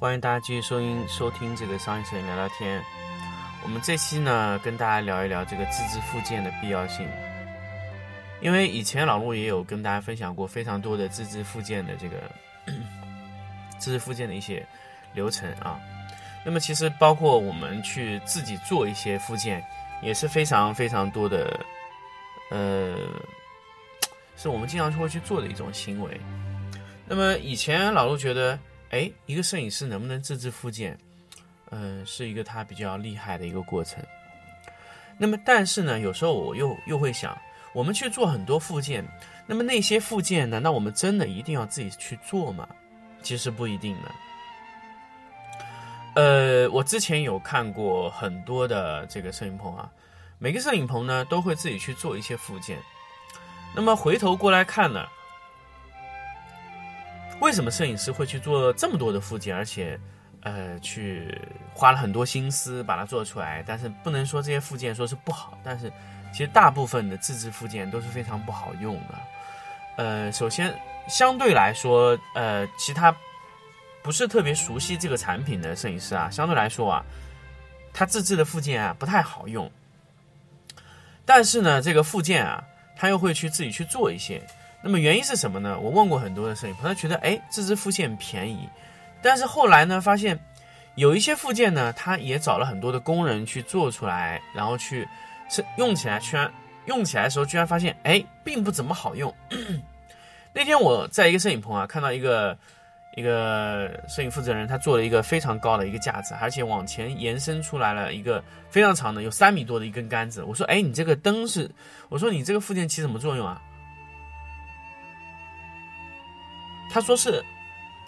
欢迎大家继续收音收听这个商业摄影聊聊天。我们这期呢，跟大家聊一聊这个自制附件的必要性。因为以前老陆也有跟大家分享过非常多的自制附件的这个 自制附件的一些流程啊。那么其实包括我们去自己做一些附件，也是非常非常多的，呃，是我们经常会去做的一种行为。那么以前老陆觉得。哎，一个摄影师能不能自制附件，嗯，是一个他比较厉害的一个过程。那么，但是呢，有时候我又又会想，我们去做很多附件，那么那些附件，难道我们真的一定要自己去做吗？其实不一定呢。呃，我之前有看过很多的这个摄影棚啊，每个摄影棚呢都会自己去做一些附件。那么回头过来看呢？为什么摄影师会去做这么多的附件，而且，呃，去花了很多心思把它做出来？但是不能说这些附件说是不好，但是其实大部分的自制附件都是非常不好用的。呃，首先相对来说，呃，其他不是特别熟悉这个产品的摄影师啊，相对来说啊，他自制的附件啊不太好用。但是呢，这个附件啊，他又会去自己去做一些。那么原因是什么呢？我问过很多的摄影朋友，觉得哎，自制附件便宜，但是后来呢，发现有一些附件呢，他也找了很多的工人去做出来，然后去是用起来，居然用起来的时候，居然发现哎，并不怎么好用。那天我在一个摄影棚啊，看到一个一个摄影负责人，他做了一个非常高的一个架子，而且往前延伸出来了一个非常长的，有三米多的一根杆子。我说哎，你这个灯是，我说你这个附件起什么作用啊？他说是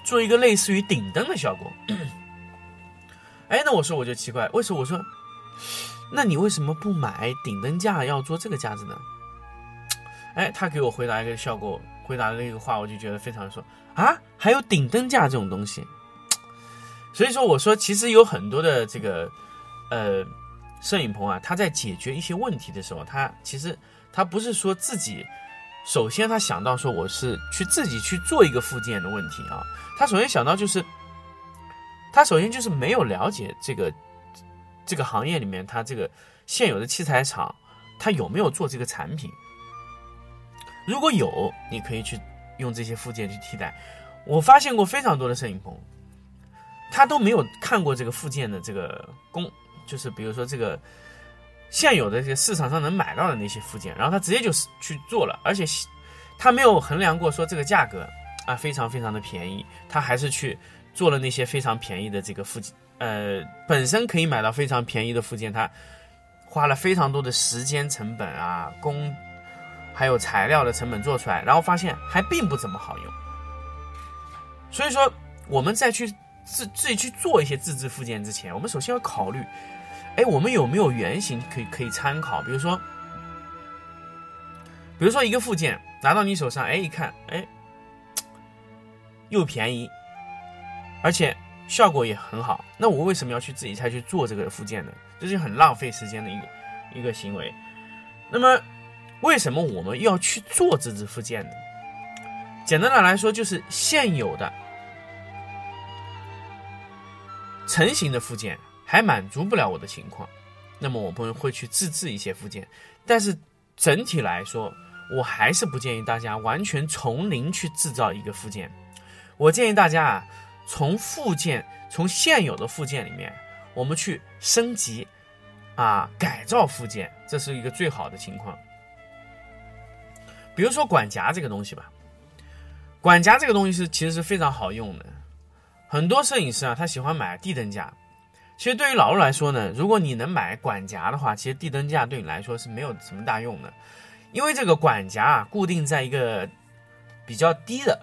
做一个类似于顶灯的效果，哎，那我说我就奇怪，为什么？我说，那你为什么不买顶灯架要做这个架子呢？哎，他给我回答一个效果，回答了一个话，我就觉得非常说啊，还有顶灯架这种东西。所以说，我说其实有很多的这个呃摄影棚啊，他在解决一些问题的时候，他其实他不是说自己。首先，他想到说我是去自己去做一个附件的问题啊。他首先想到就是，他首先就是没有了解这个这个行业里面，他这个现有的器材厂，他有没有做这个产品？如果有，你可以去用这些附件去替代。我发现过非常多的摄影棚，他都没有看过这个附件的这个工，就是比如说这个。现有的这个市场上能买到的那些附件，然后他直接就是去做了，而且他没有衡量过说这个价格啊非常非常的便宜，他还是去做了那些非常便宜的这个附件，呃，本身可以买到非常便宜的附件，他花了非常多的时间成本啊，工还有材料的成本做出来，然后发现还并不怎么好用。所以说我们再去自自己去做一些自制附件之前，我们首先要考虑。哎，我们有没有原型可以可以参考？比如说，比如说一个附件拿到你手上，哎，一看，哎，又便宜，而且效果也很好。那我为什么要去自己再去做这个附件呢？这是很浪费时间的一个一个行为。那么，为什么我们要去做这支附件呢？简单的来说，就是现有的成型的附件。还满足不了我的情况，那么我们会去自制一些附件，但是整体来说，我还是不建议大家完全从零去制造一个附件。我建议大家啊，从附件，从现有的附件里面，我们去升级，啊，改造附件，这是一个最好的情况。比如说管夹这个东西吧，管夹这个东西是其实是非常好用的，很多摄影师啊，他喜欢买地灯架。其实对于老陆来说呢，如果你能买管夹的话，其实地灯架对你来说是没有什么大用的，因为这个管夹啊固定在一个比较低的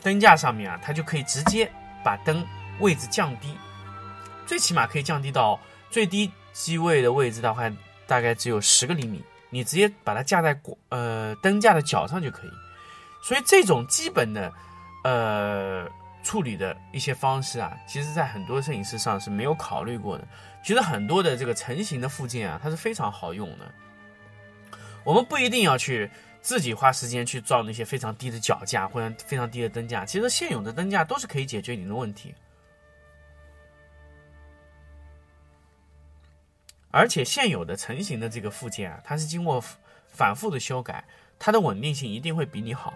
灯架上面啊，它就可以直接把灯位置降低，最起码可以降低到最低机位的位置的话，大概只有十个厘米，你直接把它架在呃灯架的脚上就可以。所以这种基本的呃处理的一些方式啊，其实在很多摄影师上是没有考虑过的。其实很多的这个成型的附件啊，它是非常好用的。我们不一定要去自己花时间去造那些非常低的脚架或者非常低的灯架，其实现有的灯架都是可以解决你的问题。而且现有的成型的这个附件啊，它是经过反复的修改，它的稳定性一定会比你好。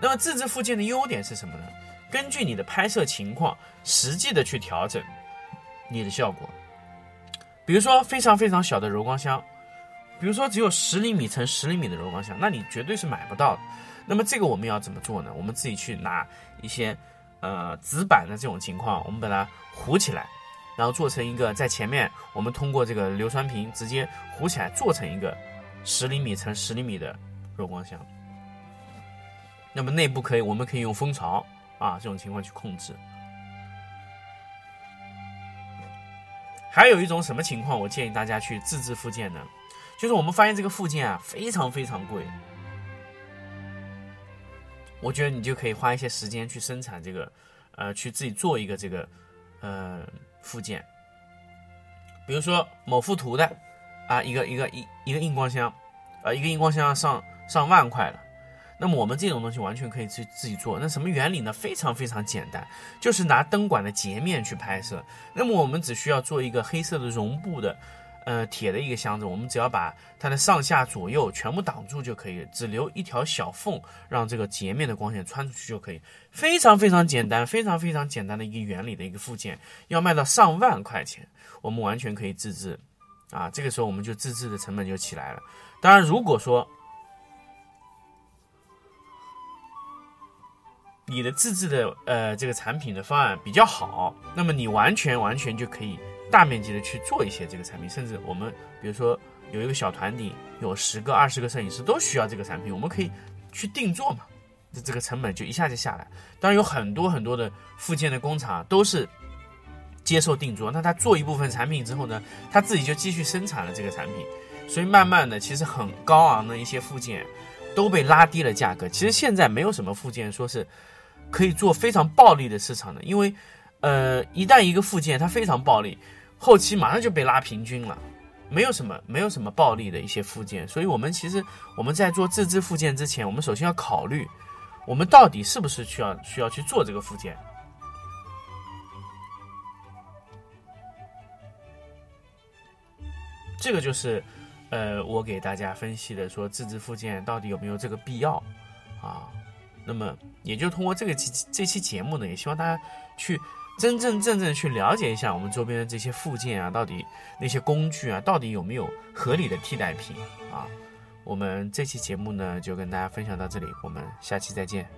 那么自制附件的优点是什么呢？根据你的拍摄情况，实际的去调整你的效果。比如说非常非常小的柔光箱，比如说只有十厘米乘十厘米的柔光箱，那你绝对是买不到的。那么这个我们要怎么做呢？我们自己去拿一些呃纸板的这种情况，我们把它糊起来，然后做成一个在前面，我们通过这个硫酸瓶直接糊起来，做成一个十厘米乘十厘米的柔光箱。那么内部可以，我们可以用蜂巢啊这种情况去控制。还有一种什么情况，我建议大家去自制附件呢？就是我们发现这个附件啊非常非常贵，我觉得你就可以花一些时间去生产这个，呃，去自己做一个这个，呃，附件。比如说某幅图的啊，一个一个一一个硬光箱，呃，一个硬光箱上上万块了。那么我们这种东西完全可以去自己做。那什么原理呢？非常非常简单，就是拿灯管的截面去拍摄。那么我们只需要做一个黑色的绒布的，呃，铁的一个箱子。我们只要把它的上下左右全部挡住就可以，只留一条小缝，让这个截面的光线穿出去就可以。非常非常简单，非常非常简单的一个原理的一个附件，要卖到上万块钱，我们完全可以自制。啊，这个时候我们就自制的成本就起来了。当然，如果说你的自制的呃这个产品的方案比较好，那么你完全完全就可以大面积的去做一些这个产品，甚至我们比如说有一个小团体，有十个二十个摄影师都需要这个产品，我们可以去定做嘛，这这个成本就一下就下来。当然有很多很多的附件的工厂都是接受定做，那他做一部分产品之后呢，他自己就继续生产了这个产品，所以慢慢的其实很高昂的一些附件都被拉低了价格。其实现在没有什么附件说是。可以做非常暴利的市场的，因为，呃，一旦一个附件它非常暴利，后期马上就被拉平均了，没有什么没有什么暴利的一些附件，所以我们其实我们在做自制附件之前，我们首先要考虑，我们到底是不是需要需要去做这个附件，这个就是，呃，我给大家分析的，说自制附件到底有没有这个必要，啊。那么，也就通过这个期这期节目呢，也希望大家去真真正正去了解一下我们周边的这些附件啊，到底那些工具啊，到底有没有合理的替代品啊？我们这期节目呢，就跟大家分享到这里，我们下期再见。